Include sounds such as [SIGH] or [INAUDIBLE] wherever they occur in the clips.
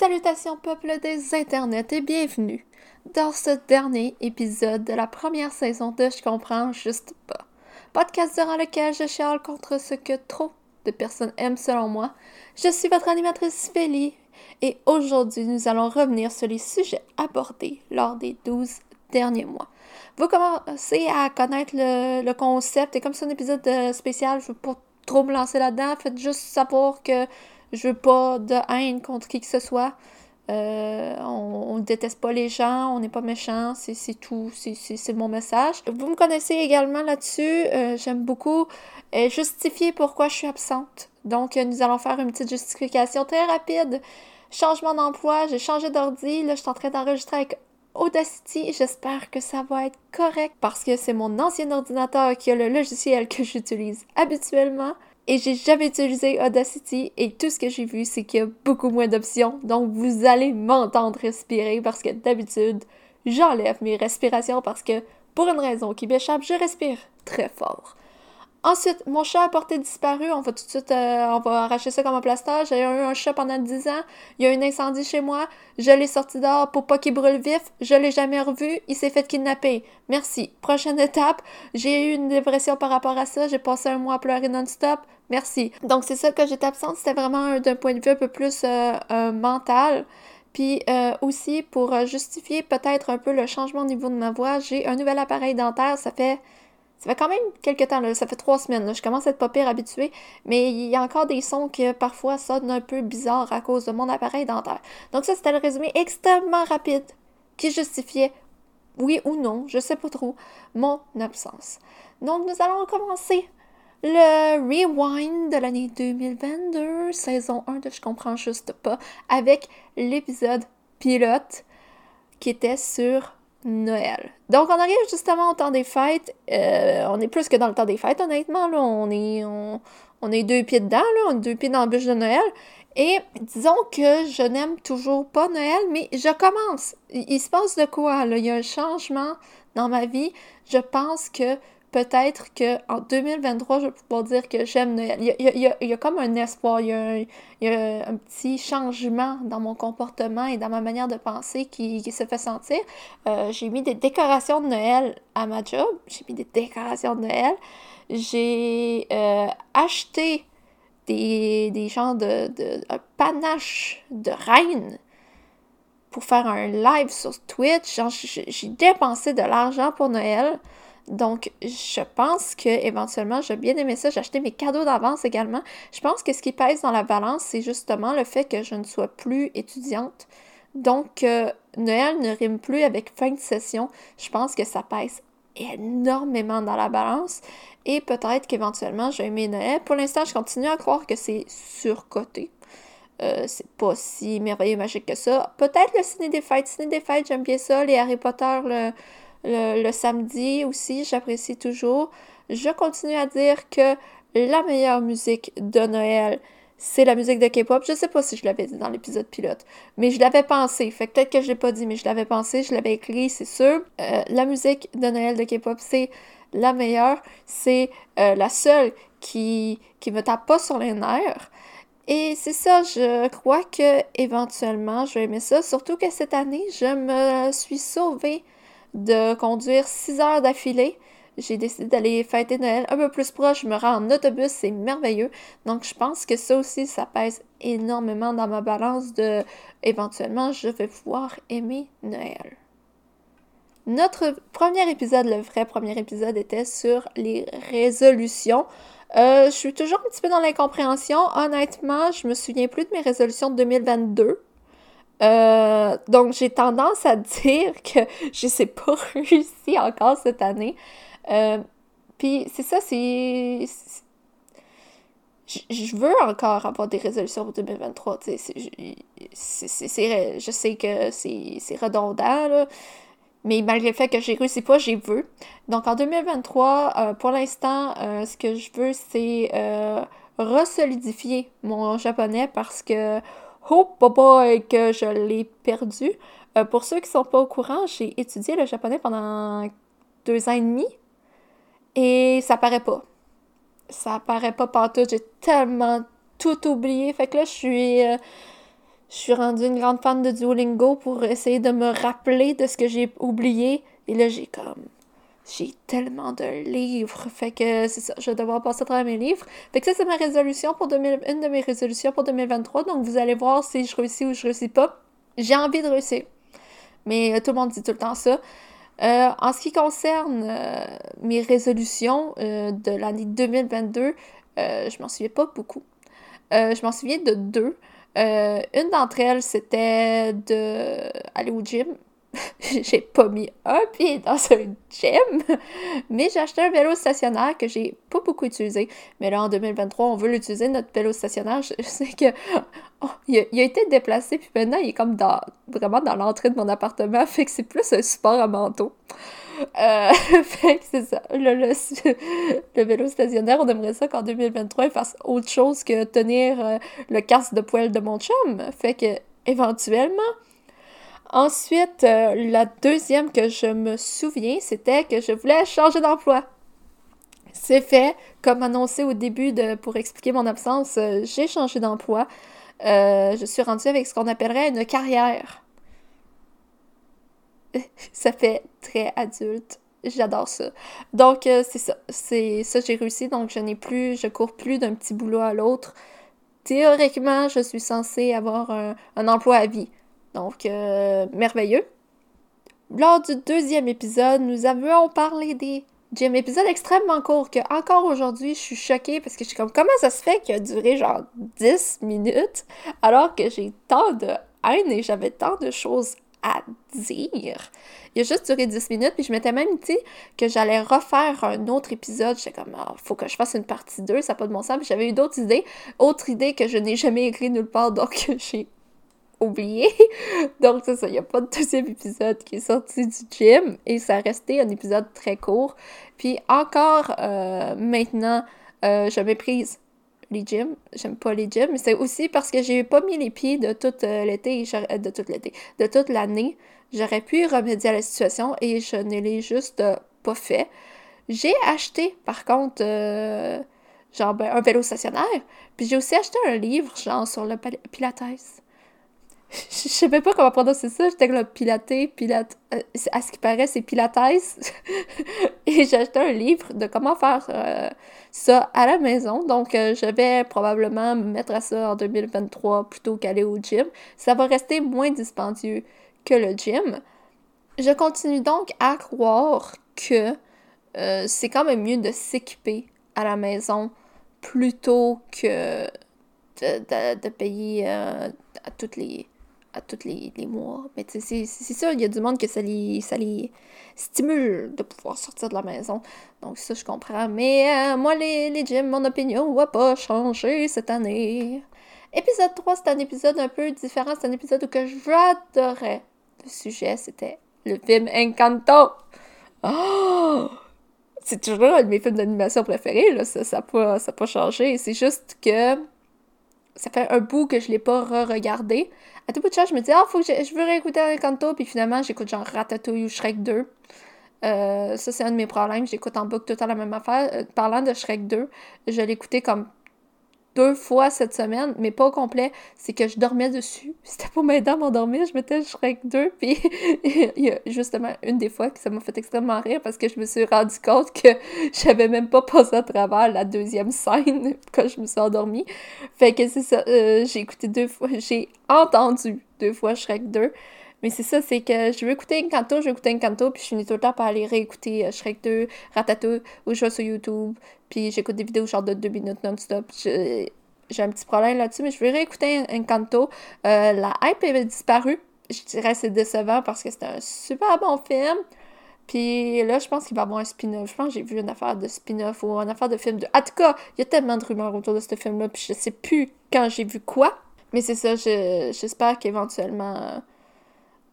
Salutations peuple des internets et bienvenue dans ce dernier épisode de la première saison de Je comprends juste pas. Podcast durant lequel je chiale contre ce que trop de personnes aiment selon moi. Je suis votre animatrice Félie et aujourd'hui nous allons revenir sur les sujets abordés lors des 12 derniers mois. Vous commencez à connaître le, concept et comme c'est un épisode euh, spécial, je ne veux pas trop me lancer là-dedans. Faites juste savoir que je veux pas de haine contre qui que ce soit. Euh, on, ne déteste pas les gens, on n'est pas méchant, c'est tout, c'est mon message. Vous me connaissez également là-dessus, euh, j'aime beaucoup euh, justifier pourquoi je suis absente. Donc, nous allons faire une petite justification très rapide. Changement d'emploi, j'ai changé d'ordi, là, je suis en train d'enregistrer avec Audacity. J'espère que ça va être correct parce que c'est mon ancien ordinateur qui a le logiciel que j'utilise habituellement et j'ai jamais utilisé Audacity et tout ce que j'ai vu, c'est qu'il y a beaucoup moins d'options. Donc vous allez m'entendre respirer parce que d'habitude, j'enlève mes respirations parce que pour une raison qui m'échappe, je respire très fort. Ensuite, mon chat a porté disparu. On va tout de suite, euh, on va arracher ça comme un plaster. J'ai eu un chat pendant 10 ans. Il y a eu un incendie chez moi. Je l'ai sorti dehors pour pas qu'il brûle vif. Je l'ai jamais revu. Il s'est fait kidnapper. Merci. Prochaine [LAUGHS] étape. J'ai eu une dépression par rapport à ça. J'ai passé un mois à pleurer non-stop. Merci. Donc, c'est ça que j'étais absente. C'était vraiment d'un point de vue un peu plus euh, mental. Puis aussi, pour justifier peut-être un peu le changement au niveau de ma voix, j'ai un nouvel appareil dentaire. Ça fait ça fait quand même quelques temps, ça fait trois semaines. Je commence à être pas pire habituée, mais il y a encore des sons qui parfois sonnent un peu bizarres à cause de mon appareil dentaire. Donc ça, c'était le résumé extrêmement rapide qui justifiait, oui ou non, je sais pas trop, mon absence. Donc nous allons commencer le rewind de l'année 2022, saison 1 de Je comprends juste pas, avec l'épisode pilote qui était sur Noël. Donc, on arrive justement au temps des fêtes. Euh, on est plus que dans le temps des fêtes, honnêtement. Là. On, est, on, est deux pieds dedans, là. on est deux pieds dans la bûche de Noël. Et disons que je n'aime toujours pas Noël, mais je commence. Il, se passe de quoi? Là? Il y a un changement dans ma vie. Je pense que peut-être qu'en 2023, je vais pouvoir dire que j'aime Noël. Il y, a, comme un espoir, il y a, un, petit changement dans mon comportement et dans ma manière de penser qui, se fait sentir. Euh, j'ai mis des décorations de Noël à ma job. J'ai mis des décorations de Noël. J'ai euh, acheté des, des genres de, un panache de reine pour faire un live sur Twitch. J'ai dépensé de l'argent pour Noël. Donc, je pense que éventuellement, j'ai bien aimé ça. J'ai acheté mes cadeaux d'avance également. Je pense que ce qui pèse dans la balance, c'est justement le fait que je ne sois plus étudiante. Donc, euh, Noël ne rime plus avec fin de session. Je pense que ça pèse énormément dans la balance. Et peut-être qu'éventuellement, j'ai aimé Noël. Pour l'instant, je continue à croire que c'est surcoté. Euh, c'est pas si merveilleux magique que ça. Peut-être le ciné des fêtes. Ciné des fêtes, j'aime bien ça. Les Harry Potter, le, le, samedi aussi, j'apprécie toujours. Je continue à dire que la meilleure musique de Noël, c'est la musique de K-pop. Je sais pas si je l'avais dit dans l'épisode pilote, mais je l'avais pensé. Fait que peut-être que je l'ai pas dit, mais je l'avais pensé, je l'avais écrit, c'est sûr. Euh, la musique de Noël de K-pop, c'est la meilleure. C'est euh, la seule qui, qui me tape pas sur les nerfs. Et c'est ça, je crois que éventuellement je vais aimer ça. Surtout que cette année, je me suis sauvée de conduire 6 heures d'affilée. J'ai décidé d'aller fêter Noël un peu plus proche. Je me rends en autobus, c'est merveilleux. Donc, je pense que ça aussi, ça pèse énormément dans ma balance de éventuellement, je vais pouvoir aimer Noël. Notre premier épisode, le vrai premier épisode, était sur les résolutions. Euh, je suis toujours un petit peu dans l'incompréhension. Honnêtement, je me souviens plus de mes résolutions de 2022. Euh, donc, j'ai tendance à [LAUGHS] dire que je sais pas [LAUGHS] réussi encore cette année. Euh, puis, c'est ça, c'est. Je veux encore avoir des résolutions pour 2023. C'est, je sais que c'est redondant, là, mais malgré le fait que j'ai réussi pas, j'y veux. Donc, en 2023, euh, pour l'instant, ce que je veux, c'est resolidifier mon japonais parce que Oh, papa, que je l'ai perdu. Euh, pour ceux qui ne sont pas au courant, j'ai étudié le japonais pendant deux ans et demi et ça paraît pas. Ça paraît pas partout. J'ai tellement tout oublié. Fait que là, je suis. Euh, Je suis rendue une grande fan de Duolingo pour essayer de me rappeler de ce que j'ai oublié. Et là, j'ai comme j'ai tellement de livres. Fait que c'est ça, je vais devoir passer à travers mes livres. Fait que ça, c'est ma résolution pour 2000, une de mes résolutions pour 2023. Donc, vous allez voir si je réussis ou je réussis pas. J'ai envie de réussir. Mais euh, tout le monde dit tout le temps ça. Euh, en ce qui concerne euh, mes résolutions de l'année 2022, je m'en souviens pas beaucoup. je m'en souviens de deux. une d'entre elles, c'était d'aller au gym. [LAUGHS] j'ai pas mis un pied dans un gym, mais j'ai acheté un vélo stationnaire que j'ai pas beaucoup utilisé. Mais là, en 2023, on veut l'utiliser, notre vélo stationnaire. Je, sais que oh, il, a, été déplacé, puis maintenant, il est comme dans, vraiment dans l'entrée de mon appartement, [LAUGHS] fait que c'est plus un support à manteau. Euh, [LAUGHS] fait que c'est ça. Le, le, vélo stationnaire, on aimerait ça qu'en 2023, il fasse autre chose que tenir euh, le casque de poêle de mon chum. Fait que, éventuellement, Ensuite, euh, la deuxième que je me souviens, c'était que je voulais changer d'emploi. C'est fait, comme annoncé au début de, pour expliquer mon absence, euh, j'ai changé d'emploi. Euh, je suis rendue avec ce qu'on appellerait une carrière. [LAUGHS] ça fait très adulte. J'adore ça. Donc, c'est ça. C'est ça, j'ai réussi. Donc, je n'ai plus, je cours plus d'un petit boulot à l'autre. Théoriquement, je suis censée avoir un emploi à vie. Donc, euh, merveilleux. Lors du deuxième épisode, nous avions parlé des gyms. Épisode extrêmement court que encore aujourd'hui, je suis choquée parce que je suis comme comment ça se fait qu'il a duré genre 10 minutes alors que j'ai tant de haine et j'avais tant de choses à dire? Il a juste duré 10 minutes, puis je m'étais même dit que j'allais refaire un autre épisode. J'étais comme, ah, faut que je fasse une partie 2, ça n'a pas de bon sens. j'avais eu d'autres idées, autres idées que je n'ai jamais écrites nulle part, donc [LAUGHS] j'ai oublié. [LAUGHS] Donc, c'est ça, il n'y a pas de deuxième épisode qui est sorti du gym et ça a resté un épisode très court. Puis encore euh, maintenant, euh, je méprise les gyms. J'aime pas les gyms, mais c'est aussi parce que j'ai pas mis les pieds de toute euh, l'été, de l'été, de toute l'année. J'aurais pu remédier à la situation et je ne l'ai juste pas fait. J'ai acheté, par contre, genre ben, un vélo stationnaire. Puis j'ai aussi acheté un livre, genre sur le pilates je savais pas comment prononcer ça. J'étais là, pilaté, pilate. Euh, à ce qui paraît, c'est pilates. [LAUGHS] et j'ai acheté un livre de comment faire euh, ça à la maison. Donc, euh, je vais probablement me mettre à ça en 2023 plutôt qu'aller au gym. Ça va rester moins dispendieux que le gym. Je continue donc à croire que c'est quand même mieux de s'équiper à la maison plutôt que de, de payer à toutes les à tous les, mois. Mais c'est ça, il y a du monde que ça les, ça les stimule de pouvoir sortir de la maison. Donc ça, je comprends. Mais euh, moi, les, les gyms, mon opinion va pas changer cette année. Épisode 3, c'est un épisode un peu différent. C'est un épisode où que j'adorais. Le sujet, c'était le film Encanto. Oh! C'est toujours un de mes films d'animation préférés, là. Ça n'a pas, pas changé. C'est juste que ça fait un bout que je l'ai pas re-regardé à tout bout de champ, je me dis, ah, faut que je, veux réécouter Encanto, puis finalement, j'écoute genre Ratatouille ou Shrek 2. Euh, ça, c'est un de mes problèmes. J'écoute en boucle tout le temps la même affaire. Euh, parlant de Shrek 2, je écouté comme deux fois cette semaine, mais pas au complet. C'est que je dormais dessus. [LAUGHS] C'était pour m'aider à m'endormir. Je mettais Shrek 2. [LAUGHS] Puis il y a justement une des fois que ça m'a fait extrêmement rire parce que je me suis rendu compte que [LAUGHS] j'avais même pas passé à travers la deuxième scène quand je me suis endormie. Fait que c'est ça. Euh, j'ai écouté deux fois. J'ai entendu deux fois Shrek 2. Mais c'est ça, c'est que je veux écouter Encanto, je veux écouter Encanto, puis je finis tout le temps par aller réécouter euh, Shrek 2, Ratatouille, ou je vais sur YouTube, puis j'écoute des vidéos genre de 2 minutes non-stop. J'ai un petit problème là-dessus, mais je vais réécouter Encanto. Euh, la hype avait disparu. Je dirais c'est décevant parce que c'était un super bon film. Puis là, je pense qu'il va y avoir un spin-off. Je pense que j'ai vu une affaire de spin-off ou une affaire de film de. En tout cas, il y a tellement de rumeurs autour de ce film-là, puis je sais plus quand j'ai vu quoi. Mais c'est ça, j'espère qu'éventuellement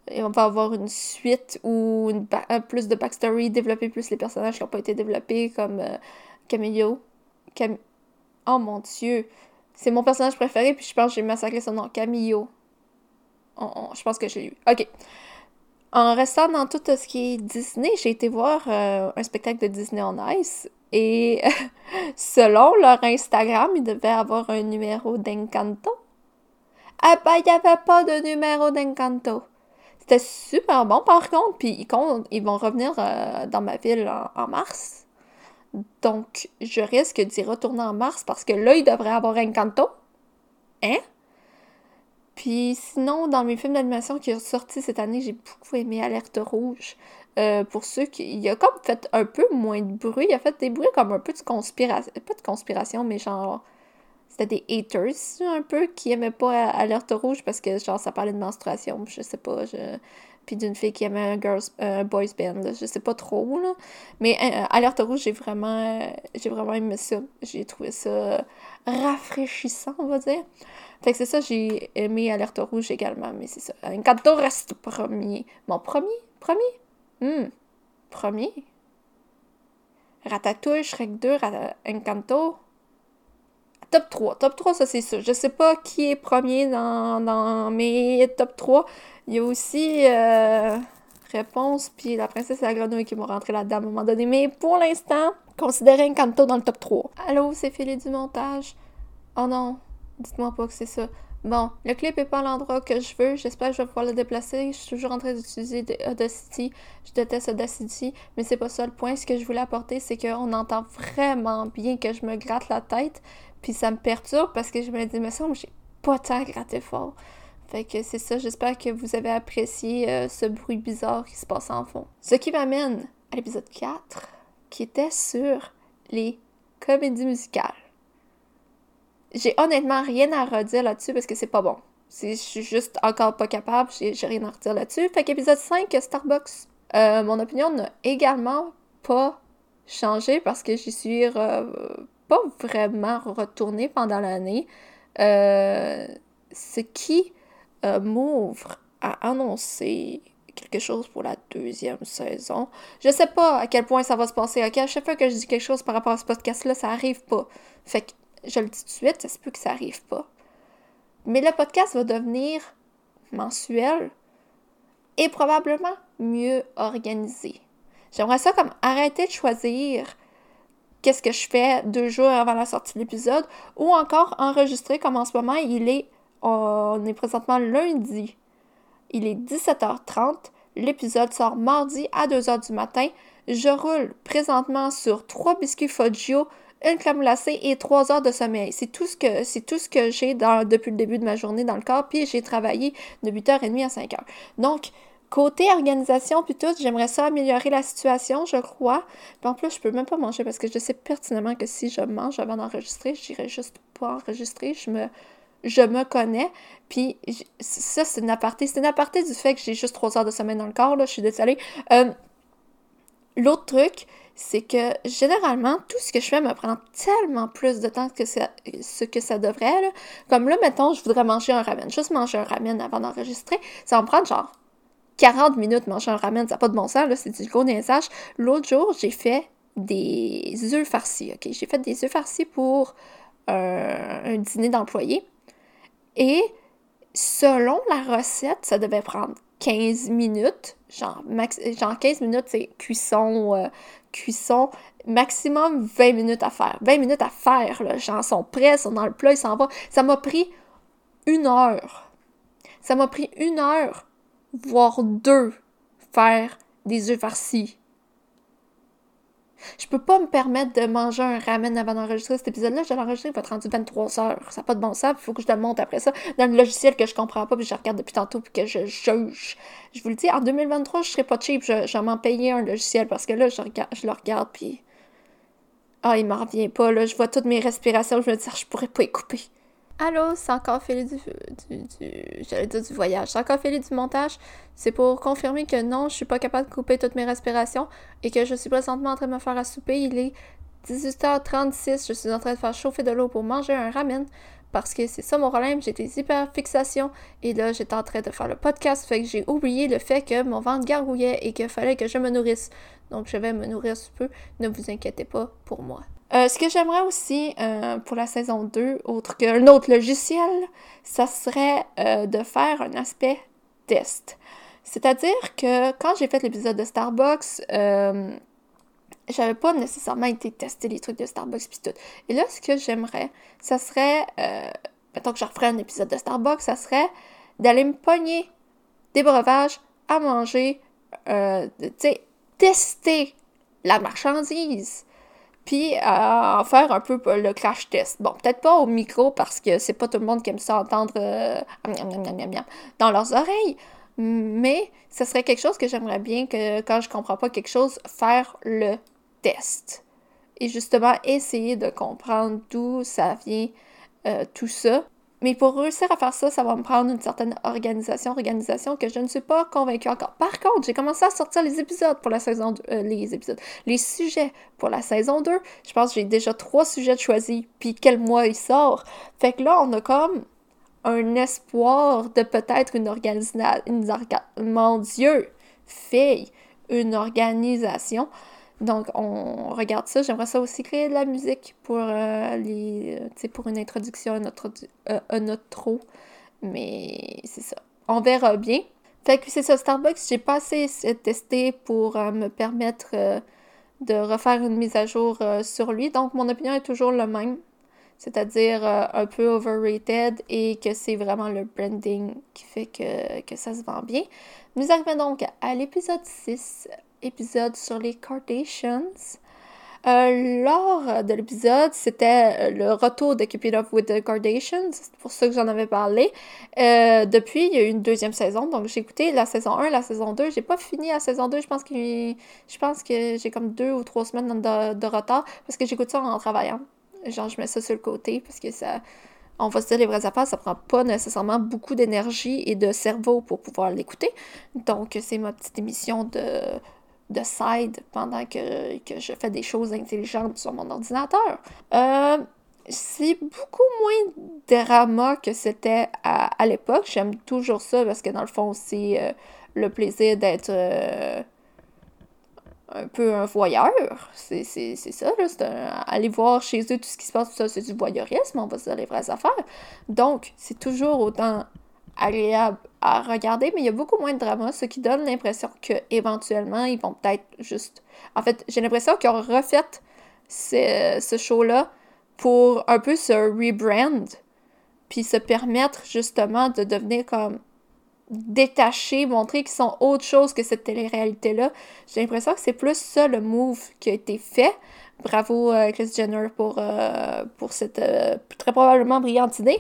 et on va avoir une suite ou plus de backstory, développer plus les personnages qui n'ont pas été développés, comme euh, Camillo. Cam oh mon dieu! C'est mon personnage préféré, puis je pense que j'ai massacré son nom. Camillo. je pense que j'ai eu. Ok. En restant dans tout ce qui est Disney, j'ai été voir euh, un spectacle de Disney on Ice. Et [LAUGHS] selon leur Instagram, ils devaient avoir un numéro d'Encanto Ah ben, il n'y avait pas de numéro d'Encanto. C'était super bon par contre, puis ils, ils vont revenir euh, dans ma ville en, mars. Donc, je risque d'y retourner en mars parce que là, il devrait avoir Encanto. Hein? Puis sinon, dans mes films d'animation qui sont sortis cette année, j'ai beaucoup aimé Alerte Rouge. Euh, pour ceux qui. Il a comme fait un peu moins de bruit. Il a fait des bruits comme un peu de conspiration. Pas de conspiration, mais genre. C'était des haters, un peu, qui aimaient pas Alerte Rouge parce que, genre, ça parlait de menstruation. Je sais pas. Je... Puis d'une fille qui aimait un girls, boys band. Je sais pas trop, là. Mais euh, Alerte Rouge, j'ai vraiment. J'ai vraiment aimé ça. J'ai trouvé ça rafraîchissant, on va dire. Fait que c'est ça, j'ai aimé Alerte Rouge également, mais c'est ça. Encanto reste premier. Mon premier? Premier? Hum. Premier? Ratatouille, Shrek 2, Encanto. Top 3. Top 3, ça c'est ça. Je sais pas qui est premier dans, mes top 3. Il y a aussi euh, Réponse, puis La princesse et la grenouille qui vont rentrer là-dedans à un moment donné. Mais pour l'instant, considérez Encanto dans le top 3. Allô, c'est Philippe du montage. Oh non, dites-moi pas que c'est ça. Bon, le clip est pas l'endroit que je veux. J'espère que je vais pouvoir le déplacer. Je suis toujours en train d'utiliser Audacity. Je déteste Audacity, mais c'est pas ça le point. Ce que je voulais apporter, c'est qu'on entend vraiment bien que je me gratte la tête. Puis ça me perturbe parce que je me dis, mais ça, j'ai pas tant gratté fort. Fait que c'est ça. J'espère que vous avez apprécié euh, ce bruit bizarre qui se passe en fond. Ce qui m'amène à l'épisode 4, qui était sur les comédies musicales. J'ai honnêtement rien à redire là-dessus parce que c'est pas bon. Je suis juste encore pas capable, j'ai rien à redire là-dessus. Fait qu'épisode 5, Starbucks. Euh, mon opinion n'a également pas changé parce que j'y suis pas vraiment retournée pendant l'année. Euh, ce qui m'ouvre à annoncer quelque chose pour la deuxième saison. Je sais pas à quel point ça va se passer. Ok, à chaque fois que je dis quelque chose par rapport à ce podcast-là, ça arrive pas. Fait que je le dis tout de suite, ça se que ça arrive pas. Mais le podcast va devenir mensuel et probablement mieux organisé. J'aimerais ça comme arrêter de choisir qu'est-ce que je fais deux jours avant la sortie de l'épisode? Ou encore enregistrer comme en ce moment il est on est présentement lundi. Il est 17h30. L'épisode sort mardi à 2h du matin. Je roule présentement sur trois biscuits Foggio une crème glacée et trois heures de sommeil. C'est tout ce que c'est tout ce que j'ai depuis le début de ma journée dans le corps, puis j'ai travaillé de 8h30 à 5h. Donc, côté organisation puis tout, j'aimerais ça améliorer la situation, je crois. Puis en plus, je peux même pas manger parce que je sais pertinemment que si je mange avant d'enregistrer, je n'irai juste pas enregistrer. Je me je me connais. Puis ça, c'est une aparté. C'est une aparté du fait que j'ai juste trois heures de sommeil dans le corps, là. Je suis désolée. Euh, l'autre truc, c'est que généralement, tout ce que je fais me prend tellement plus de temps que ce que ça devrait. Là. Comme là, mettons, je voudrais manger un ramen. Juste manger un ramen avant d'enregistrer, ça va me prendre genre 40 minutes manger un ramen. Ça n'a pas de bon sens, c'est du gros niaisage. L'autre jour, j'ai fait des œufs farcis, ok? J'ai fait des œufs farcis pour euh, un dîner d'employés. Et selon la recette, ça devait prendre 15 minutes. Genre, max, genre 15 minutes, c'est cuisson, euh, cuisson, maximum 20 minutes à faire. 20 minutes à faire, là. Genre, sont prêts, sont dans le plat, ils s'en vont. Ça m'a pris une heure. Ça m'a pris une heure, voire deux, faire des œufs farcis. Je peux pas me permettre de manger un ramen avant d'enregistrer cet épisode-là. Je vais l'enregistrer, il va être rendu 23 heures. Ça n'a pas de bon sens. Il faut que je le monte après ça dans le logiciel que je comprends pas, puis je regarde depuis tantôt, puis que je juge. Je vous le dis, en 2023, je serai pas cheap. Je, vais m'en payer un logiciel parce que là, je, regarde, je le regarde, puis. Ah, il m'en revient pas. Je vois toutes mes respirations. Je me dis, ah, je pourrais pas y couper. Allô, c'est encore Philippe du, j'allais dire du voyage. C'est encore Philippe du montage. C'est pour confirmer que non, je suis pas capable de couper toutes mes respirations et que je suis présentement en train de me faire à souper. Il est 18h36. Je suis en train de faire chauffer de l'eau pour manger un ramen parce que c'est ça mon problème. J'ai des hyperfixations et là, j'étais en train de faire le podcast. Fait que j'ai oublié le fait que mon ventre gargouillait et qu'il fallait que je me nourrisse. Donc, je vais me nourrir sous peu. Ne vous inquiétez pas pour moi. Euh, ce que j'aimerais aussi euh, pour la saison 2, autre qu'un autre logiciel, ça serait euh, de faire un aspect test. C'est-à-dire que quand j'ai fait l'épisode de Starbucks, j'avais pas nécessairement été tester les trucs de Starbucks puis tout. Et là, ce que j'aimerais, ça serait mettons que je referais un épisode de Starbucks, ça serait d'aller me pogner des breuvages à manger, tu sais, tester la marchandise, puis en faire un peu le crash test. Bon, peut-être pas au micro parce que c'est pas tout le monde qui aime ça entendre euh, dans leurs oreilles, mais ce serait quelque chose que j'aimerais bien que quand je comprends pas quelque chose, faire le test. Et justement, essayer de comprendre d'où ça vient, euh, tout ça. Mais pour réussir à faire ça, ça va me prendre une certaine organisation, organisation que je ne suis pas convaincue encore. Par contre, j'ai commencé à sortir les épisodes pour la saison 2, euh, les épisodes, les sujets pour la saison 2. Je pense que j'ai déjà trois sujets choisis, puis quel mois il sort. Fait que là, on a comme un espoir de peut-être une organisation. Mon Dieu, fille, une organisation. Donc, on regarde ça. J'aimerais ça aussi créer de la musique pour, euh, les, pour une introduction, autre, euh, un outro. Mais c'est ça. On verra bien. Fait que c'est ça, Starbucks, j'ai pas assez testé pour euh, me permettre de refaire une mise à jour sur lui. Donc, mon opinion est toujours la même c'est-à-dire euh, un peu overrated et que c'est vraiment le branding qui fait que, que, ça se vend bien. Nous arrivons donc à l'épisode 6, épisode sur les Kardashians. Euh, lors de l'épisode, c'était euh, le retour de Keep It Up with the Kardashians. C'est pour ça que j'en avais parlé. depuis, il y a eu une deuxième saison. Donc, j'ai écouté la saison 1, la saison 2. J'ai pas fini la saison 2. Je pense que, je pense que j'ai comme deux ou trois semaines de, de retard parce que j'écoute ça en travaillant. Genre, je mets ça sur le côté parce que ça. On va se dire les vraies affaires, ça prend pas nécessairement beaucoup d'énergie et de cerveau pour pouvoir l'écouter. Donc, c'est ma petite émission de, de side pendant que, je fais des choses intelligentes sur mon ordinateur. Euh, c'est beaucoup moins drama que c'était à, l'époque. J'aime toujours ça parce que dans le fond, c'est euh, le plaisir d'être. Euh, un peu un voyeur. C'est ça, là. C'est aller voir chez eux tout ce qui se passe, tout ça, c'est du voyeurisme, on va se dire les vraies affaires. Donc, c'est toujours autant agréable à regarder, mais il y a beaucoup moins de drama, ce qui donne l'impression qu'éventuellement, ils vont peut-être juste. En fait, j'ai l'impression qu'ils ont refait ce, show-là pour un peu se rebrand, puis se permettre justement de devenir comme détacher, montrer qu'ils sont autre chose que cette télé-réalité-là. J'ai l'impression que c'est plus ça le move qui a été fait. Bravo euh, Chris Jenner pour, euh, pour cette euh, très probablement brillante idée.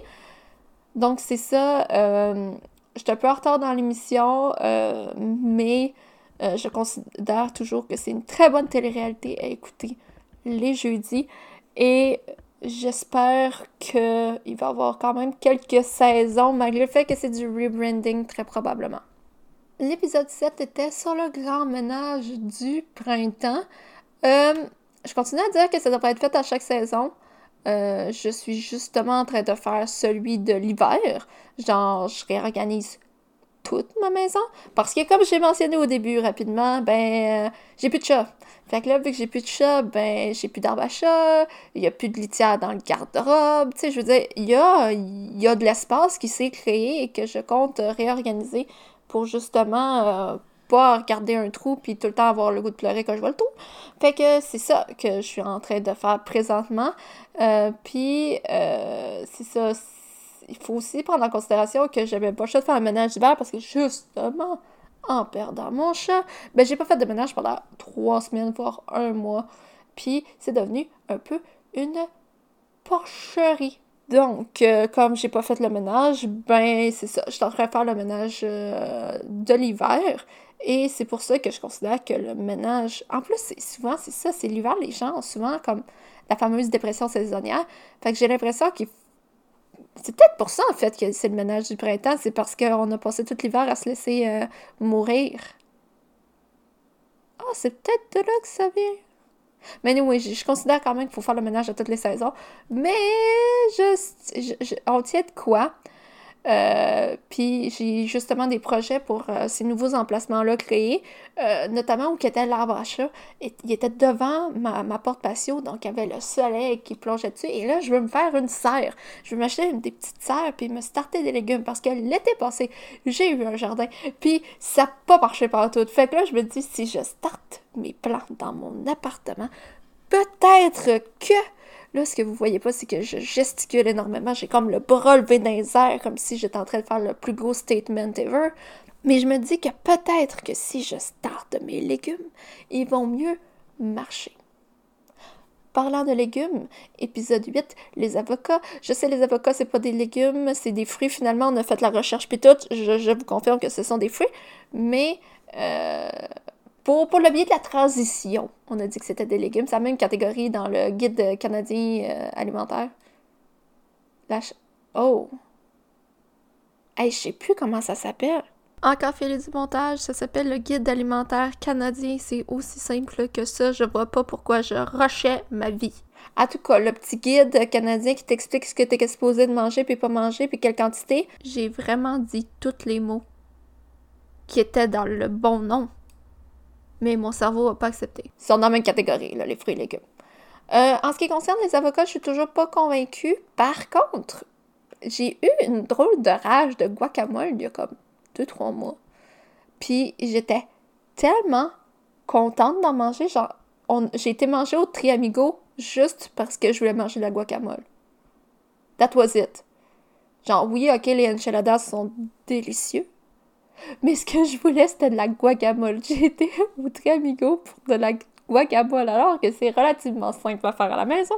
Donc c'est ça. je suis un peu en retard dans l'émission, mais je considère toujours que c'est une très bonne télé-réalité à écouter les jeudis. Et J'espère qu'il va y avoir quand même quelques saisons, malgré le fait que c'est du rebranding très probablement. L'épisode 7 était sur le grand ménage du printemps. Euh, je continue à dire que ça devrait être fait à chaque saison. Euh, je suis justement en train de faire celui de l'hiver. Genre, je réorganise toute ma maison. Parce que comme j'ai mentionné au début rapidement, ben euh, j'ai plus de chat. Fait que là, vu que j'ai plus de chat, ben j'ai plus d'arbre à il y a plus de litière dans le garde-robe. Tu sais, je veux dire, il y a, y a de l'espace qui s'est créé et que je compte réorganiser pour justement euh, pas regarder un trou puis tout le temps avoir le goût de pleurer quand je vois le trou. Fait que c'est ça que je suis en train de faire présentement. Euh, puis c'est ça il faut aussi prendre en considération que j'avais pas le choix de faire un ménage d'hiver parce que justement, en perdant mon chat, ben j'ai pas fait de ménage pendant trois semaines, voire un mois. Puis c'est devenu un peu une porcherie. Donc, euh, comme j'ai pas fait le ménage, ben c'est ça, je suis en train de faire le ménage euh, de l'hiver. Et c'est pour ça que je considère que le ménage. En plus, souvent, c'est ça, c'est l'hiver, les gens ont souvent comme la fameuse dépression saisonnière. Fait que j'ai l'impression qu'il c'est peut-être pour ça, en fait, que c'est le ménage du printemps. C'est parce qu'on a passé tout l'hiver à se laisser euh, mourir. Ah, c'est peut-être de là que ça vient. Mais oui, je, considère quand même qu'il faut faire le ménage à toutes les saisons. Mais je, je on de quoi? Euh, puis j'ai justement des projets pour euh, ces nouveaux emplacements-là créés, euh, notamment où était l'arbre à chat. Il était devant ma, porte patio, donc il y avait le soleil qui plongeait dessus. Et là, je veux me faire une serre. Je veux m'acheter des petites serres puis me starter des légumes parce que l'été passé, j'ai eu un jardin. Puis ça n'a pas marché partout. Fait que là, je me dis, si je starte mes plantes dans mon appartement, peut-être que Là, ce que vous voyez pas, c'est que je gesticule énormément. J'ai comme le bras levé dans les comme si j'étais en train de faire le plus gros statement ever. Mais je me dis que peut-être que si je starte mes légumes, ils vont mieux marcher. Parlant de légumes, épisode 8, les avocats. Je sais, les avocats, c'est pas des légumes, c'est des fruits. Finalement, on a fait la recherche puis tout. Je, vous confirme que ce sont des fruits. Mais euh, pour, pour, le biais de la transition, on a dit que c'était des légumes. C'est la même catégorie dans le guide canadien euh, alimentaire. Oh! Hey, je sais plus comment ça s'appelle. Encore fait du montage, ça s'appelle le guide alimentaire canadien. C'est aussi simple que ça. Je vois pas pourquoi je rushais ma vie. En tout cas, le petit guide canadien qui t'explique ce que t'es exposé de manger puis pas manger puis quelle quantité. J'ai vraiment dit tous les mots qui étaient dans le bon nom. Mais mon cerveau n'a pas accepté. Ils sont dans la même catégorie, les fruits et légumes. Euh, en ce qui concerne les avocats, je suis toujours pas convaincue. Par contre, j'ai eu une drôle de rage de guacamole il y a comme deux, trois mois. Puis j'étais tellement contente d'en manger. Genre, j'ai été manger au Triamigo juste parce que je voulais manger de la guacamole. That was it. Genre, oui, ok, les enchiladas sont délicieux. Mais ce que je voulais, c'était de la guacamole. [LAUGHS] J'ai été au Triamigo pour de la guacamole, alors que c'est relativement simple à faire à la maison.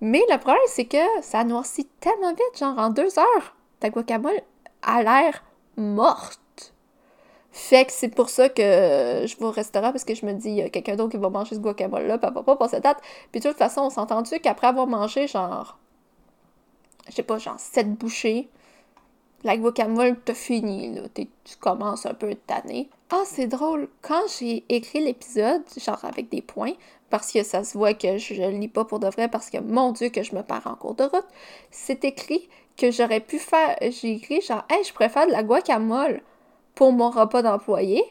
Mais le problème, c'est que ça noircit tellement vite, genre en deux heures. Ta guacamole a l'air morte. Fait que c'est pour ça que je vais au restaurant parce que je me dis, il y a quelqu'un d'autre qui va manger ce guacamole-là, papa, pas passer date. Puis de toute façon, on s'est entendu qu'après avoir mangé, genre, je sais pas, genre, sept bouchées, la guacamole, t'as fini, là. Tu commences un peu tanner. Ah, c'est drôle. Quand j'ai écrit l'épisode, genre avec des points, parce que ça se voit que je lis pas pour de vrai, parce que mon Dieu, que je me pars en cours de route, c'est écrit que j'aurais pu faire. J'ai écrit genre, hey, je préfère de la guacamole pour mon repas d'employé.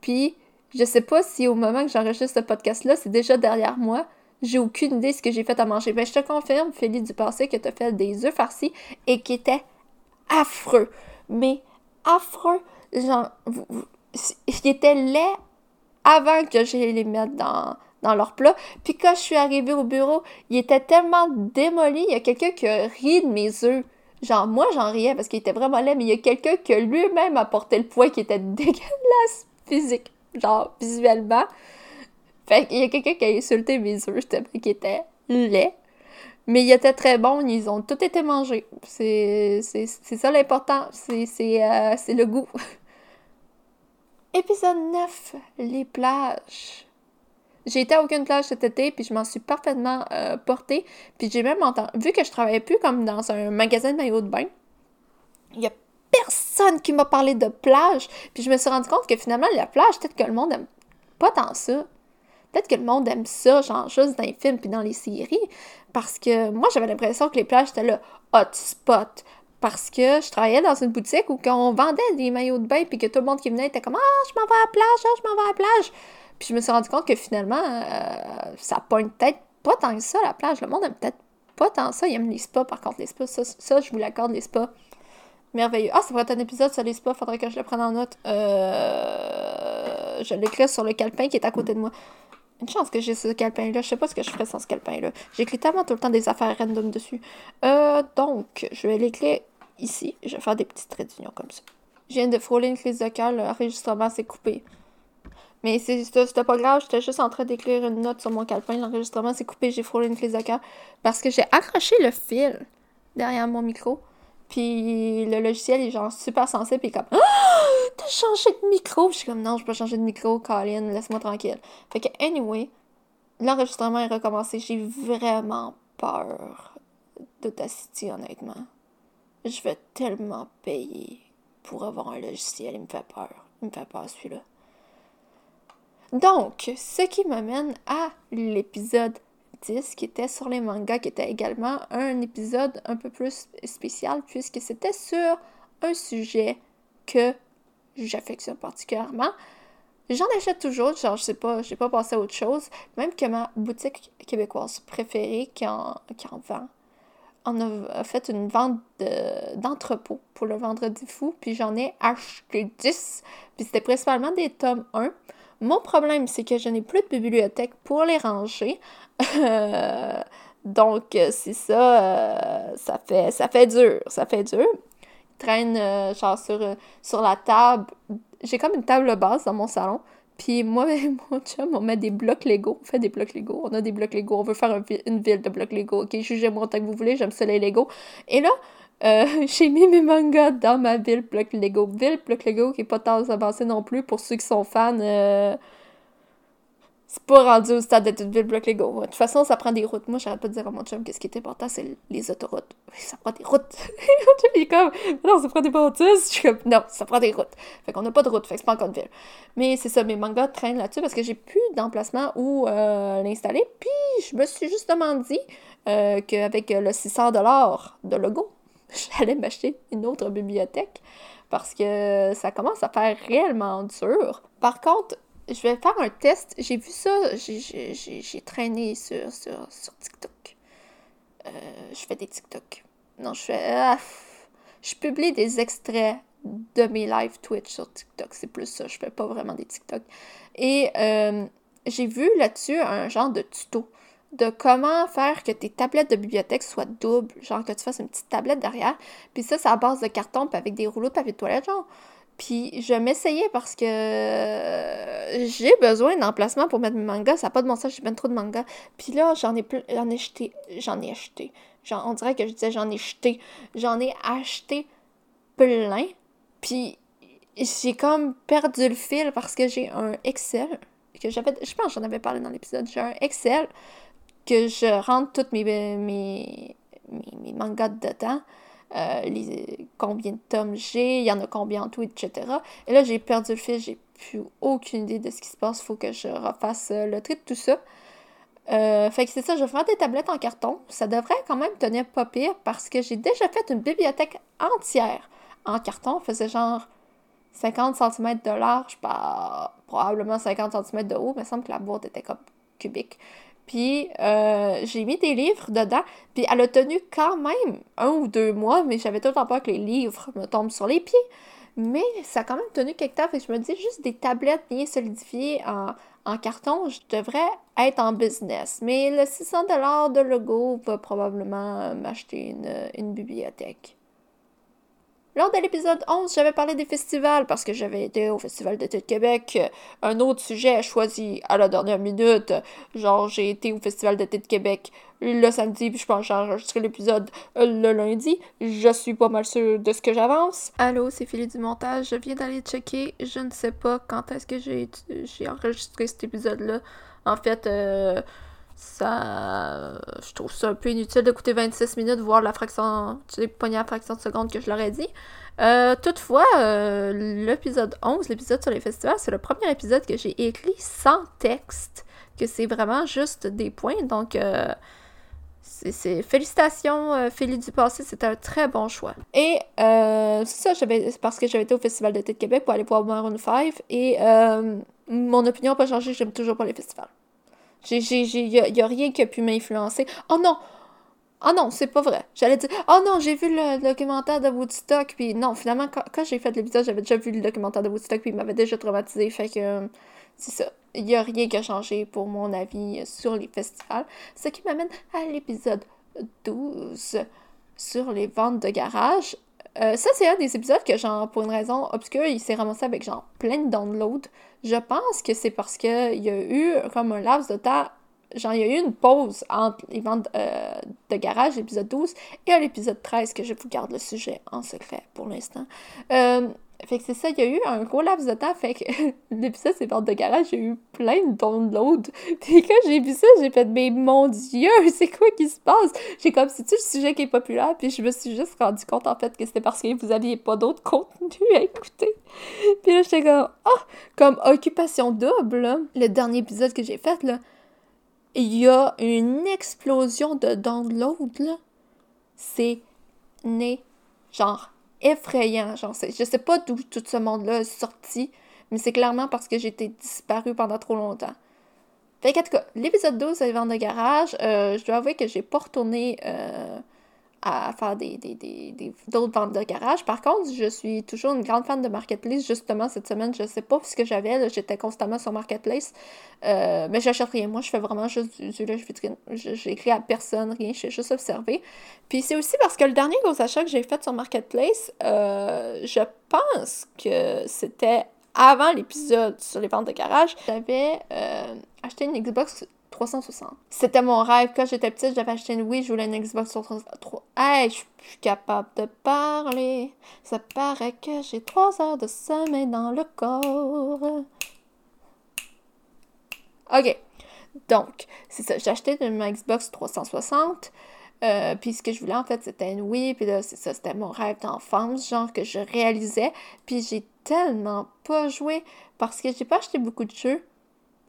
Puis, je sais pas si au moment que j'enregistre ce podcast-là, c'est déjà derrière moi. J'ai aucune idée de ce que j'ai fait à manger. Ben, je te confirme, Félix du passé, que tu fait des œufs farcis et qui étaient affreux. Mais affreux. Genre, ils étaient laids avant que je les mette dans, leur plat. Puis quand je suis arrivée au bureau, ils étaient tellement démolis. Il y a quelqu'un qui a ri de mes œufs. Genre, moi, j'en riais parce qu'il était vraiment laid, mais il y a quelqu'un qui lui-même apporté le poids qui était [LAUGHS] dégueulasse physique, genre, visuellement. Fait qu'il y a quelqu'un qui a insulté mes œufs, qui était laid. Mais il était très bon, ils ont tous été mangés. C'est ça l'important, c'est euh, le goût. [LAUGHS] Épisode 9, les plages. J'ai été à aucune plage cet été, puis je m'en suis parfaitement euh, portée. Puis j'ai même entendu, vu que je travaillais plus comme dans un magasin de maillots de bain, il y a personne qui m'a parlé de plage. Puis je me suis rendu compte que finalement, la plage, peut-être que le monde aime pas tant ça. Peut-être que le monde aime ça, genre juste dans les films puis dans les séries. Parce que moi, j'avais l'impression que les plages étaient le hotspot. Parce que je travaillais dans une boutique où on vendait des maillots de bain puis que tout le monde qui venait était comme Ah, je m'en vais à la plage, ah, je m'en vais à la plage. Puis je me suis rendu compte que finalement, euh, ça pointe peut-être pas tant que ça la plage. Le monde aime peut-être pas tant ça. Il aime les spas, par contre, les spas. Ça, je vous l'accorde, les spas. Merveilleux. Ah, ça pourrait être un épisode sur les spas. Faudrait que je le prenne en note. Euh, je l'écris sur le calepin qui est à côté de moi. Une chance que j'ai ce calepin-là. Je sais pas ce que je ferais sans ce calepin-là. J'écris tellement tout le temps des affaires random dessus. Euh, donc, je vais l'écrire ici. Je vais faire des petites traits d'union comme ça. Je viens de frôler une crise de cœur. L'enregistrement s'est coupé. Mais c'était pas grave, j'étais juste en train d'écrire une note sur mon calepin. L'enregistrement s'est coupé, j'ai frôlé une crise de cœur. Parce que j'ai accroché le fil derrière mon micro. Puis le logiciel est genre super sensible. Puis comme, t'as changé de micro. je suis comme, non, je peux changer de micro, Colin, laisse-moi tranquille. Fait que, anyway, l'enregistrement est recommencé. J'ai vraiment peur de ta city, honnêtement. Je vais tellement payer pour avoir un logiciel. Il me fait peur. Il me fait peur, celui-là. Donc, ce qui m'amène à l'épisode 10 qui était sur les mangas, qui était également un épisode un peu plus spécial puisque c'était sur un sujet que j'affectionne particulièrement. J'en achète toujours, genre je sais pas, j'ai pas passé à autre chose, même que ma boutique québécoise préférée qui en, qui en vend, on a fait une vente d'entrepôt pour le vendredi fou, puis j'en ai acheté 10, puis c'était principalement des tomes 1. Mon problème, c'est que je n'ai plus de bibliothèque pour les ranger. Donc, euh, c'est ça, euh, ça, fait, ça fait dur, ça fait dur. Traîne, euh, genre, sur, sur la table. J'ai comme une table basse dans mon salon. Puis moi et [LAUGHS] mon chum, on met des blocs Lego. On fait des blocs Lego. On a des blocs Lego. On veut faire une ville de blocs Lego. Ok, jugez-moi tant que vous voulez. J'aime ça les Lego. Et là, [LAUGHS] j'ai mis mes mangas dans ma ville bloc Lego. Ville bloc Lego qui est pas tant avancée non plus pour ceux qui sont fans c'est pas rendu au stade d'être une ville bloc Lego. De toute façon, ça prend des routes. Moi, j'arrête pas de dire à mon chum que ce qui est important, c'est les autoroutes. ça prend des routes. [LAUGHS] il est comme, non, ça prend des bâtisses. Je suis comme, non, ça prend des routes. Fait qu'on n'a pas de route, fait que c'est pas encore une ville. Mais c'est ça, mes mangas traînent là-dessus parce que j'ai plus d'emplacement où euh, l'installer. Puis, je me suis justement dit euh, qu'avec le 600$ de logo, [LAUGHS] j'allais m'acheter une autre bibliothèque parce que ça commence à faire réellement dur. Par contre, je vais faire un test. J'ai vu ça, j'ai traîné sur, sur, sur TikTok. Euh, je fais des TikTok. Non, je fais. Ah, je publie des extraits de mes live Twitch sur TikTok. C'est plus ça. Je fais pas vraiment des TikTok. Et euh, j'ai vu là-dessus un genre de tuto de comment faire que tes tablettes de bibliothèque soient doubles. Genre que tu fasses une petite tablette derrière. Puis ça, c'est à base de carton, puis avec des rouleaux de papier de toilette, genre. Puis je m'essayais parce que j'ai besoin d'emplacement pour mettre mes mangas. Ça n'a pas de bon sens, j'ai bien trop de mangas. Puis là, j'en ai, j'en ai acheté. J'en ai acheté. On dirait que je disais j'en ai acheté. J'en ai acheté plein. Puis j'ai comme perdu le fil parce que j'ai un Excel. que j'avais Je pense que j'en avais parlé dans l'épisode. J'ai un Excel que je rentre toutes mes, mes, mes, mes mangas dedans. Euh, combien de tomes j'ai, il y en a combien en tout, etc. Et là, j'ai perdu le fil, j'ai plus aucune idée de ce qui se passe. Faut que je refasse euh, le tri de tout ça. Euh, fait que c'est ça, je vais faire des tablettes en carton. Ça devrait quand même tenir pas pire parce que j'ai déjà fait une bibliothèque entière en carton. Ça faisait genre 50 cm de large par probablement 50 cm de haut. Mais il me semble que la boîte était comme cubique. Puis euh, j'ai mis des livres dedans. Puis elle a tenu quand même un ou deux mois, mais j'avais tout le temps peur que les livres me tombent sur les pieds. Mais ça a quand même tenu quelques temps. Que je me dis juste des tablettes bien solidifiées en, en carton, je devrais être en business. Mais le 600$ de logo va probablement m'acheter une bibliothèque. Lors de l'épisode 11, j'avais parlé des festivals parce que j'avais été au Festival d'été de Québec. Un autre sujet choisi à la dernière minute. Genre, j'ai été au Festival d'été de Québec le samedi, puis je pense enregistrer l'épisode le lundi. Je suis pas mal sûre de ce que j'avance. Allô, c'est Philippe du montage. Je viens d'aller checker. Je ne sais pas quand est-ce que j'ai enregistré cet épisode-là. En fait, euh, ça je trouve ça un peu inutile d'écouter 26 minutes voir la fraction tu sais pogner la fraction de seconde que je leur ai dit. Euh, toutefois euh, l'épisode 11 l'épisode sur les festivals c'est le premier épisode que j'ai écrit sans texte que c'est vraiment juste des points. Donc euh, c'est félicitations Philippe du passé c'était un très bon choix. Et c'est ça parce que j'avais été au festival d'été de Québec pour aller voir Maroon 5 et mon opinion n'a pas changé j'aime toujours pas les festivals il n'y a, rien qui a pu m'influencer. Oh non! Oh non, c'est pas vrai. J'allais dire, oh non, j'ai vu le, documentaire de Woodstock, puis non, finalement, quand, j'ai fait l'épisode, j'avais déjà vu le documentaire de Woodstock, puis il m'avait déjà traumatisé, fait que c'est ça. Il n'y a rien qui a changé pour mon avis sur les festivals. Ce qui m'amène à l'épisode 12 sur les ventes de garage. Euh, ça, c'est un des épisodes que, genre, pour une raison obscure, il s'est ramassé avec, genre, plein de downloads. Je pense que c'est parce qu'il y a eu, comme un laps de temps, genre, il y a eu une pause entre les ventes euh, de garage, l'épisode 12, et l'épisode 13, que je vous garde le sujet en secret pour l'instant. Euh, fait que c'est ça, il y a eu un gros laps de temps, fait que l'épisode c'est vente de garage, j'ai eu plein de downloads. [LAUGHS] Puis quand j'ai vu ça, j'ai fait mais mon dieu, [LAUGHS] c'est quoi qui se passe? J'ai comme c'est-tu le sujet qui est populaire? Puis je me suis juste rendu compte en fait que c'était parce que vous aviez pas d'autres [LAUGHS] contenus à écouter. Puis là j'étais comme oh, comme occupation double, le dernier épisode que j'ai fait là, il y a une explosion de downloads là. C'est né genre effrayant. Genre, je sais pas d'où tout ce monde-là est sorti, mais c'est clairement parce que j'étais disparue pendant trop longtemps. Fait tout cas, l'épisode 12, c'est les ventes de garage. Euh, je dois avouer que j'ai pas retourné euh, à faire des, des, des, d'autres ventes de garage. Par contre, je suis toujours une grande fan de Marketplace. Justement, cette semaine, je sais pas ce que j'avais. J'étais constamment sur Marketplace. Euh, mais j'achète rien. Moi, je fais vraiment juste du, du vitrine. J'ai écrit à personne, rien. Je suis juste observé. Puis c'est aussi parce que le dernier gros achat que j'ai fait sur Marketplace, euh, je pense que c'était avant l'épisode sur les ventes de garage. J'avais euh, acheté une Xbox 360. C'était mon rêve. Quand j'étais petite, j'avais acheté une Wii, je voulais une Xbox 360. Hey, je suis plus capable de parler. Ça paraît que j'ai trois heures de sommeil dans le corps. Ok. Donc, c'est ça. J'ai acheté une Xbox 360. Euh, puis ce que je voulais en fait, c'était une Wii, puis là, c'est ça, c'était mon rêve d'enfance, genre que je réalisais. Puis j'ai tellement pas joué parce que j'ai pas acheté beaucoup de jeux.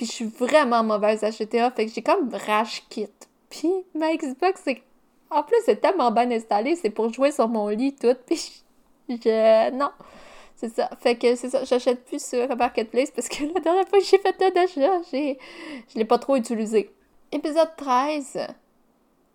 Je suis vraiment mauvaise à GTA, fait que j'ai comme rage kit. Puis ma Xbox, c'est. En plus, c'est tellement bien installé, c'est pour jouer sur mon lit tout. [LAUGHS] Puis je. Non. C'est ça. Fait que c'est ça. J'achète plus sur Marketplace parce que la dernière fois que j'ai fait un achat, j'ai... je l'ai pas trop utilisé. Épisode 13,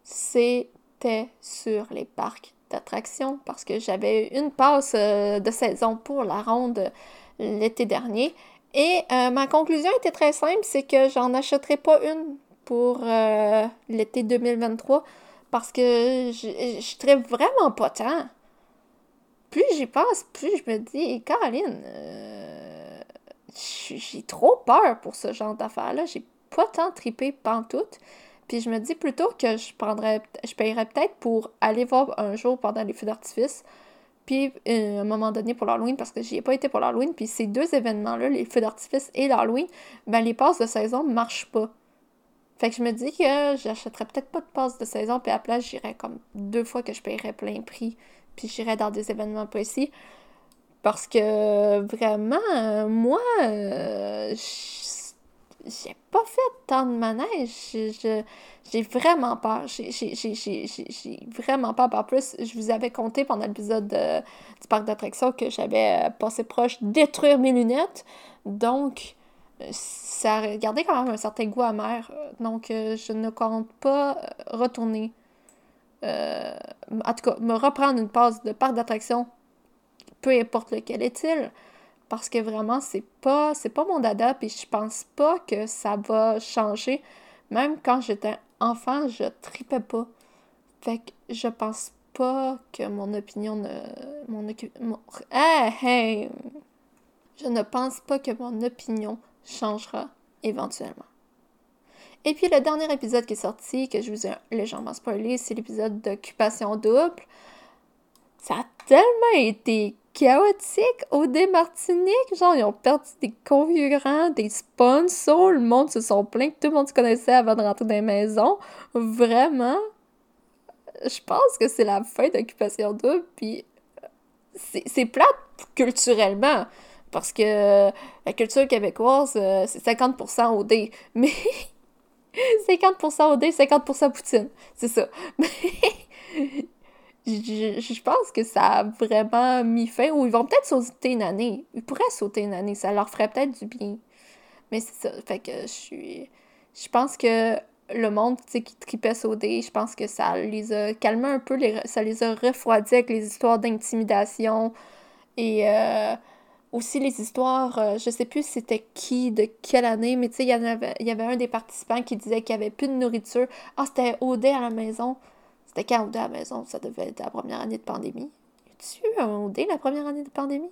c'était sur les parcs d'attractions parce que j'avais une passe euh, de saison pour la ronde l'été dernier et euh, ma conclusion était très simple, c'est que j'en achèterai pas une pour euh, l'été 2023 parce que je serais vraiment pas tant. Plus j'y pense, plus je me dis, Caroline, euh, j'ai trop peur pour ce genre d'affaires-là. J'ai pas tant tripé pantoute. Puis je me dis plutôt que je prendrais, je paierais peut-être pour aller voir un jour pendant les feux d'artifice puis, euh, à un moment donné, pour l'Halloween, parce que j'y ai pas été pour l'Halloween, puis ces deux événements-là, les feux d'artifice et l'Halloween, ben les passes de saison marchent pas. Fait que je me dis que j'achèterais peut-être pas de passes de saison, puis à la place, j'irais comme deux fois que je paierais plein prix, puis j'irais dans des événements précis. Parce que vraiment, moi, euh, j'ai pas fait tant de manèges. J'ai vraiment peur. J'ai vraiment peur. En plus, je vous avais compté pendant l'épisode du parc d'attractions que j'avais euh, passé proche détruire mes lunettes. Donc, ça a gardé quand même un certain goût amer. Donc, euh, je ne compte pas retourner. Euh, en tout cas, me reprendre une passe de parc d'attractions, peu importe lequel est-il parce que vraiment c'est pas c'est pas mon dada puis je pense pas que ça va changer. Même quand j'étais enfant je tripais pas. Fait que je pense pas que mon opinion ne mon, mon je ne pense pas que mon opinion changera éventuellement. Et puis le dernier épisode qui est sorti que je vous ai légèrement spoilé c'est l'épisode d'occupation double. Ça a tellement été chaotique au dé Martinique. Genre, ils ont perdu des configurants, des sponsors. Le monde se sont plaints que tout le monde se connaissait avant de rentrer dans les maisons. Vraiment, je pense que c'est la fin d'Occupation Double. Puis, c'est plate culturellement. Parce que la culture québécoise, euh, c'est 50% au. [LAUGHS] Mais 50% au dé, 50% Poutine. C'est ça. [LAUGHS] Mais je, pense que ça a vraiment mis fin. Ou ils vont peut-être sauter une année. Ils pourraient sauter une année. Ça leur ferait peut-être du bien. Mais c'est ça. Fait que je suis. Je pense que le monde qui tripait sauter, je pense que ça les a calmés un peu. Les, ça les a refroidis avec les histoires d'intimidation. Et. Euh, aussi les histoires, euh, je sais plus c'était qui, de quelle année, mais tu sais, il y, avait, y avait un des participants qui disait qu'il n'y avait plus de nourriture. Ah, c'était OD à la maison. C'était quand OD à la maison? Ça devait être la première année de pandémie. Y a-tu eu un OD la première année de pandémie?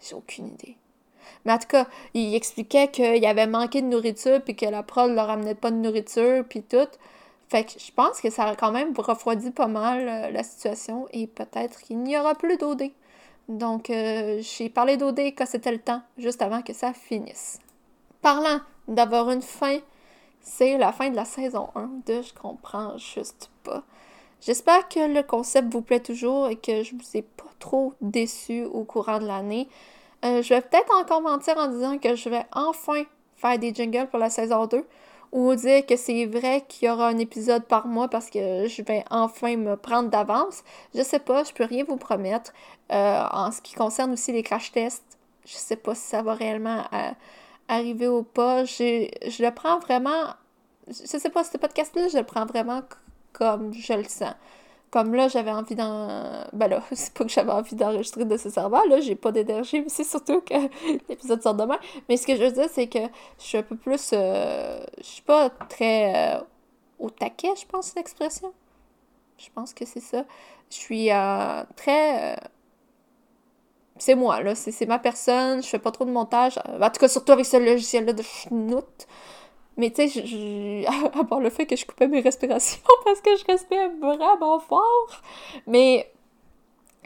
J'ai aucune idée. Mais en tout cas, il expliquait qu'il avait manqué de nourriture, puis que la prod leur amenait pas de nourriture, puis tout. Fait que je pense que ça a quand même refroidi pas mal euh, la situation, et peut-être qu'il n'y aura plus d'OD. Donc, euh, j'ai parlé d'OD quand c'était le temps, juste avant que ça finisse. Parlant d'avoir une fin c'est la fin de la saison 1 de Je comprends juste pas. J'espère que le concept vous plaît toujours et que je vous ai pas trop déçu au courant de l'année. Euh, je vais peut-être encore mentir en disant que je vais enfin faire des jingles pour la saison 2 ou dire que c'est vrai qu'il y aura un épisode par mois parce que je vais enfin me prendre d'avance. Je sais pas, je peux rien vous promettre. Euh, en ce qui concerne aussi les crash tests, je sais pas si ça va réellement euh, arriver ou pas. Je, je le prends vraiment. Je sais pas, ce podcast-là, je le prends vraiment comme je le sens. Comme là, j'avais envie d'en. Ben là, [LAUGHS] c'est pas que j'avais envie d'enregistrer nécessairement. Là, j'ai pas d'énergie, mais c'est surtout que [LAUGHS] l'épisode sort demain. Mais ce que je veux dire, c'est que je suis un peu plus. Euh, je suis pas très euh, au taquet, je pense, l'expression. Je pense que c'est ça. Je suis euh, très. C'est moi, là. C'est ma personne. Je fais pas trop de montage. En tout cas, surtout avec ce logiciel-là de schnout. Mais tu sais, [LAUGHS] à part le fait que je coupais mes respirations [LAUGHS] parce que je respire vraiment fort. Mais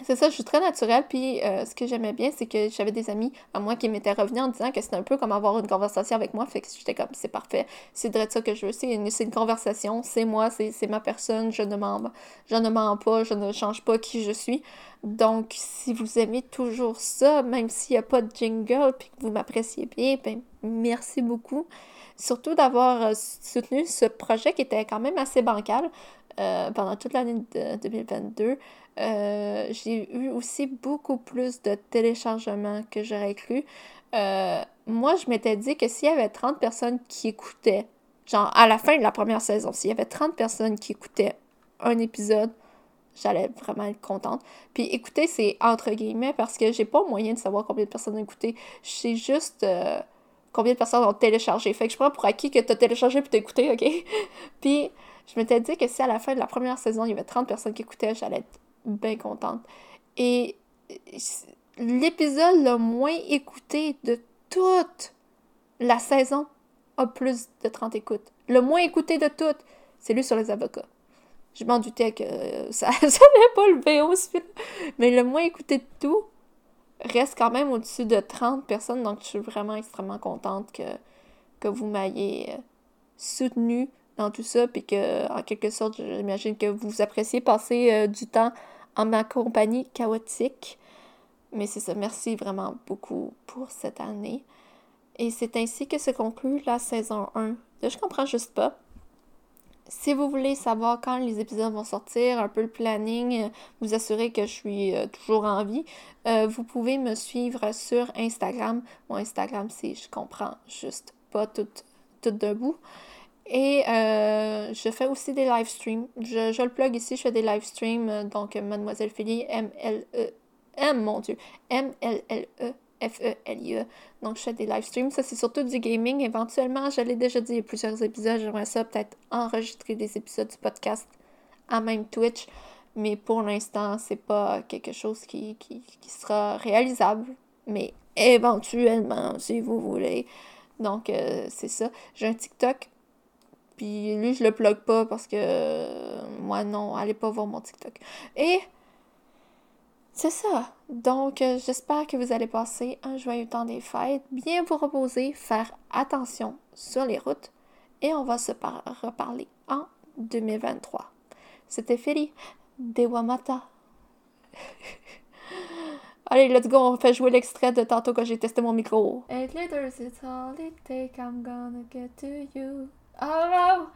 c'est ça, je suis très naturelle. Puis euh, ce que j'aimais bien, c'est que j'avais des amis à moi qui m'étaient revenus en disant que c'était un peu comme avoir une conversation avec moi. Fait que j'étais comme, c'est parfait, c'est de ça que je veux. C'est une, une conversation, c'est moi, c'est ma personne, je ne, mens, je pas, je ne change pas qui je suis. Donc, si vous aimez toujours ça, même s'il n'y a pas de jingle, puis que vous m'appréciez bien, ben merci beaucoup surtout d'avoir euh, soutenu ce projet qui était quand même assez bancal euh, pendant toute l'année de 2022. Euh, j'ai eu aussi beaucoup plus de téléchargements que j'aurais cru. moi, je m'étais dit que s'il y avait 30 personnes qui écoutaient, genre à la fin de la première saison, s'il y avait 30 personnes qui écoutaient un épisode, j'allais vraiment être contente. Puis écouter, c'est entre guillemets parce que j'ai pas moyen de savoir combien de personnes ont écouté. Je juste combien de personnes ont téléchargé. Fait que je prends pour acquis que tu as téléchargé puis t'as OK? [LAUGHS] puis je m'étais dit que si à la fin de la première saison, il y avait 30 personnes qui écoutaient, j'allais être bien contente. Et l'épisode le moins écouté de toute la saison a plus de 30 écoutes. Le moins écouté de toutes, c'est lui sur les avocats. Je m'en doutais que ça [LAUGHS] n'allait pas lever au Mais le moins écouté de tout, reste quand même au-dessus de 30 personnes, donc je suis vraiment extrêmement contente que, que vous m'ayez euh, soutenu dans tout ça, puis que, en quelque sorte, j'imagine que vous appréciez passer euh, du temps en ma compagnie chaotique. Mais c'est ça, merci vraiment beaucoup pour cette année. Et c'est ainsi que se conclut la saison 1 de Je comprends juste pas. Si vous voulez savoir quand les épisodes vont sortir, un peu le planning, euh, vous assurer que je suis euh, toujours en vie, vous pouvez me suivre sur Instagram. Mon Instagram, c'est je comprends juste pas tout, tout debout. Et je fais aussi des live streams. Je, je, le plug ici, je fais des live streams. Donc, Mademoiselle Philly, M-L-E, M, mon Dieu, M-L-L-E F-E-L-I-E. Donc, je fais des live streams. Ça, c'est surtout du gaming. Éventuellement, je déjà dit plusieurs épisodes, j'aimerais ça peut-être enregistrer des épisodes du podcast à même Twitch. Mais pour l'instant, c'est pas quelque chose qui, qui, sera réalisable. Mais éventuellement, si vous voulez. Donc, euh, c'est ça. J'ai un TikTok. Puis lui, je le plug pas parce que moi, non, allez pas voir mon TikTok. Et c'est ça. Donc, euh, j'espère que vous allez passer un joyeux temps des fêtes, bien vous reposer, faire attention sur les routes et on va se reparler en 2023. C'était Philly Dewamata. [LAUGHS] Allez, let's go, on fait jouer l'extrait de tantôt quand j'ai testé mon micro. Oh no!